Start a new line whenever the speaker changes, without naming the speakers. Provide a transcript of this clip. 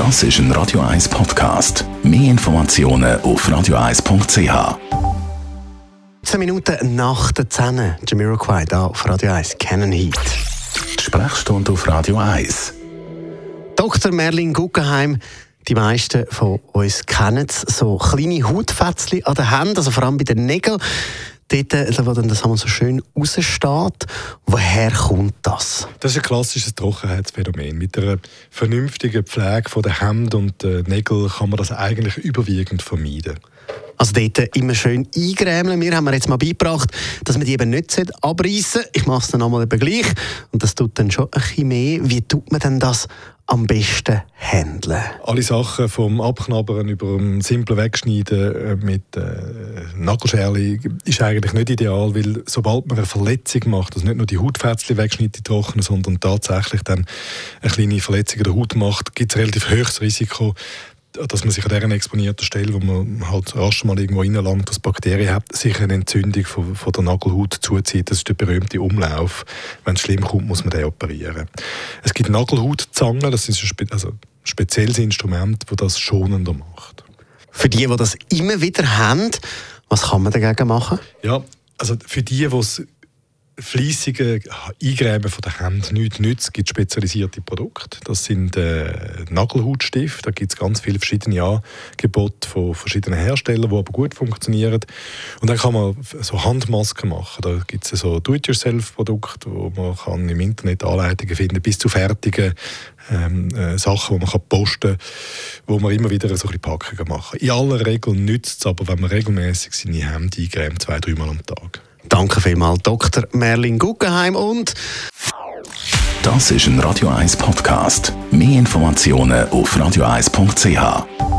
Das ist ein Radio 1 Podcast. Mehr Informationen auf radio1.ch.
10 Minuten nach der 10. Jamiroquai da auf Radio 1 Canon Heat.
Die Sprechstunde auf Radio 1.
Dr. Merlin Guggenheim, die meisten von uns kennen es, so kleine Hautfetzchen an den Händen, also vor allem bei den Nägeln. Dort, äh, wo dann das so schön raussteht. Woher kommt das?
Das ist ein klassisches Trockenheitsphänomen. Mit einer vernünftigen Pflege der Hände und der Nägel kann man das eigentlich überwiegend vermeiden.
Also dort immer schön eingrämeln. Wir haben mir jetzt mal beigebracht, dass man die eben nicht abreißen Ich mache es dann einmal eben gleich. Und das tut dann schon ein bisschen mehr. Wie tut man denn das am besten handeln?
Alle Sachen vom Abknabbern über ein simples Wegschneiden äh, mit äh, Nagelscherli ist eigentlich nicht ideal, weil sobald man eine Verletzung macht, also nicht nur die Hautfätzchen wegschneidet, die trocknen, sondern tatsächlich dann eine kleine Verletzung der Haut macht, gibt es relativ hohes Risiko, dass man sich an dieser exponierten Stelle, wo man halt erst mal irgendwo reinlangt, dass Bakterien hat, sich eine Entzündung von, von, der Nagelhaut zuzieht. Das ist der berühmte Umlauf. Wenn es schlimm kommt, muss man den operieren. Es gibt Nagelhautzangen, das ist ein, spe also spezielles Instrument, das das schonender macht.
Für die, die das immer wieder haben, was kann man dagegen machen?
Ja, also für die, die es fließige Eingräben von der Hand nichts nützt, gibt spezialisierte Produkte. Das sind äh, Nagelhautstifte. Da gibt es ganz viele verschiedene Angebote von verschiedenen Herstellern, die aber gut funktionieren. Und dann kann man so Handmasken machen. Da gibt es so Do-it-yourself-Produkte, wo man kann im Internet Anleitungen finden bis zu fertigen ähm, äh, Sachen, die man kann posten kann, wo man immer wieder so ein Packungen machen kann. In aller Regel nützt es aber, wenn man regelmäßig seine Hände eingrämt, zwei, dreimal am Tag.
Danke vielmals, Dr. Merlin Guggenheim und
das ist ein Radio 1 Podcast. Mehr Informationen auf radio1.ch.